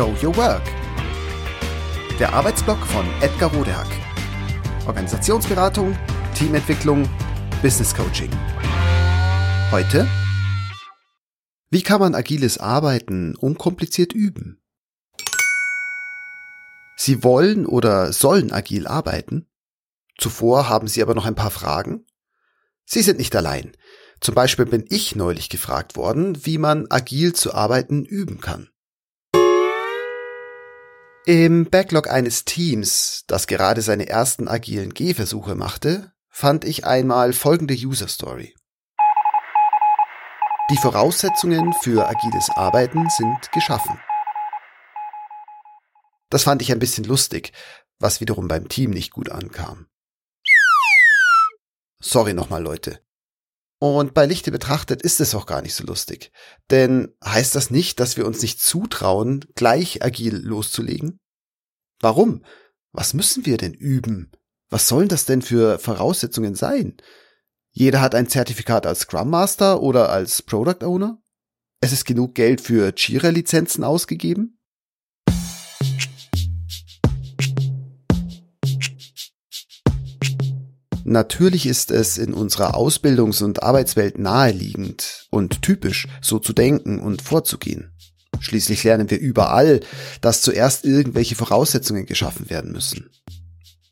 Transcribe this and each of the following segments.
Show Your Work. Der Arbeitsblock von Edgar Rodehack. Organisationsberatung, Teamentwicklung, Business Coaching. Heute Wie kann man agiles Arbeiten unkompliziert üben? Sie wollen oder sollen agil arbeiten? Zuvor haben Sie aber noch ein paar Fragen? Sie sind nicht allein. Zum Beispiel bin ich neulich gefragt worden, wie man agil zu arbeiten üben kann. Im Backlog eines Teams, das gerade seine ersten agilen Gehversuche machte, fand ich einmal folgende User Story. Die Voraussetzungen für agiles Arbeiten sind geschaffen. Das fand ich ein bisschen lustig, was wiederum beim Team nicht gut ankam. Sorry nochmal, Leute. Und bei Lichte betrachtet ist es auch gar nicht so lustig. Denn heißt das nicht, dass wir uns nicht zutrauen, gleich agil loszulegen? Warum? Was müssen wir denn üben? Was sollen das denn für Voraussetzungen sein? Jeder hat ein Zertifikat als Scrum Master oder als Product Owner? Es ist genug Geld für Jira-Lizenzen ausgegeben? Natürlich ist es in unserer Ausbildungs- und Arbeitswelt naheliegend und typisch, so zu denken und vorzugehen. Schließlich lernen wir überall, dass zuerst irgendwelche Voraussetzungen geschaffen werden müssen.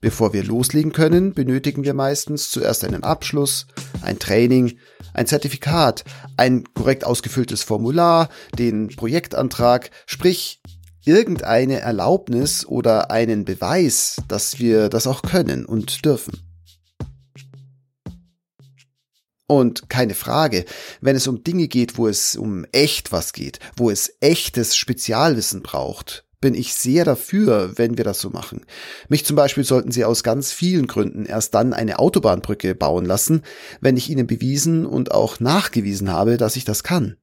Bevor wir loslegen können, benötigen wir meistens zuerst einen Abschluss, ein Training, ein Zertifikat, ein korrekt ausgefülltes Formular, den Projektantrag, sprich irgendeine Erlaubnis oder einen Beweis, dass wir das auch können und dürfen. Und keine Frage, wenn es um Dinge geht, wo es um echt was geht, wo es echtes Spezialwissen braucht, bin ich sehr dafür, wenn wir das so machen. Mich zum Beispiel sollten Sie aus ganz vielen Gründen erst dann eine Autobahnbrücke bauen lassen, wenn ich Ihnen bewiesen und auch nachgewiesen habe, dass ich das kann.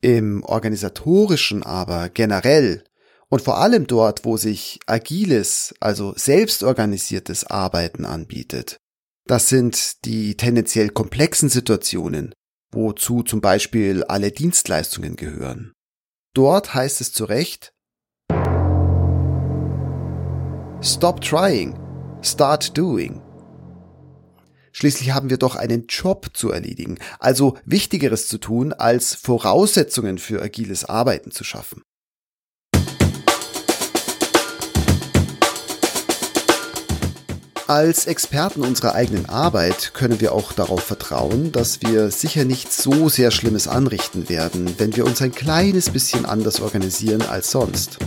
Im organisatorischen aber generell und vor allem dort, wo sich agiles, also selbstorganisiertes Arbeiten anbietet, das sind die tendenziell komplexen Situationen, wozu zum Beispiel alle Dienstleistungen gehören. Dort heißt es zu Recht, Stop trying, start doing. Schließlich haben wir doch einen Job zu erledigen, also Wichtigeres zu tun, als Voraussetzungen für agiles Arbeiten zu schaffen. Als Experten unserer eigenen Arbeit können wir auch darauf vertrauen, dass wir sicher nicht so sehr Schlimmes anrichten werden, wenn wir uns ein kleines bisschen anders organisieren als sonst.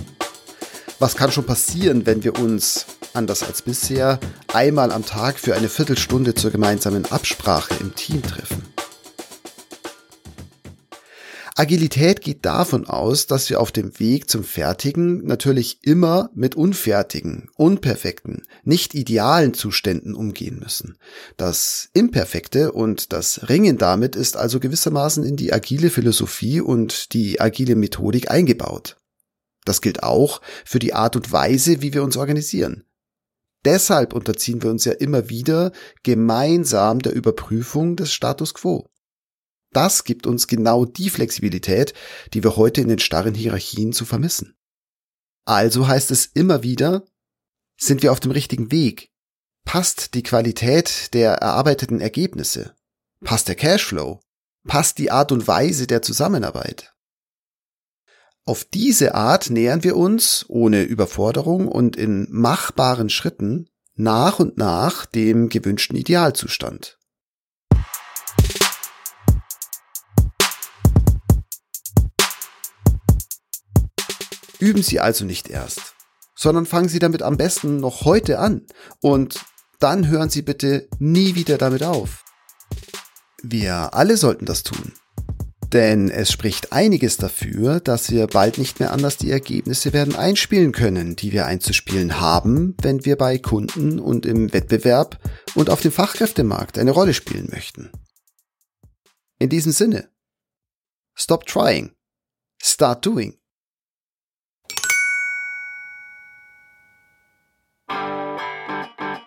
Was kann schon passieren, wenn wir uns, anders als bisher, einmal am Tag für eine Viertelstunde zur gemeinsamen Absprache im Team treffen? Agilität geht davon aus, dass wir auf dem Weg zum Fertigen natürlich immer mit unfertigen, unperfekten, nicht idealen Zuständen umgehen müssen. Das Imperfekte und das Ringen damit ist also gewissermaßen in die agile Philosophie und die agile Methodik eingebaut. Das gilt auch für die Art und Weise, wie wir uns organisieren. Deshalb unterziehen wir uns ja immer wieder gemeinsam der Überprüfung des Status quo. Das gibt uns genau die Flexibilität, die wir heute in den starren Hierarchien zu vermissen. Also heißt es immer wieder, sind wir auf dem richtigen Weg? Passt die Qualität der erarbeiteten Ergebnisse? Passt der Cashflow? Passt die Art und Weise der Zusammenarbeit? Auf diese Art nähern wir uns, ohne Überforderung und in machbaren Schritten, nach und nach dem gewünschten Idealzustand. Üben Sie also nicht erst, sondern fangen Sie damit am besten noch heute an und dann hören Sie bitte nie wieder damit auf. Wir alle sollten das tun. Denn es spricht einiges dafür, dass wir bald nicht mehr anders die Ergebnisse werden einspielen können, die wir einzuspielen haben, wenn wir bei Kunden und im Wettbewerb und auf dem Fachkräftemarkt eine Rolle spielen möchten. In diesem Sinne, stop trying, start doing.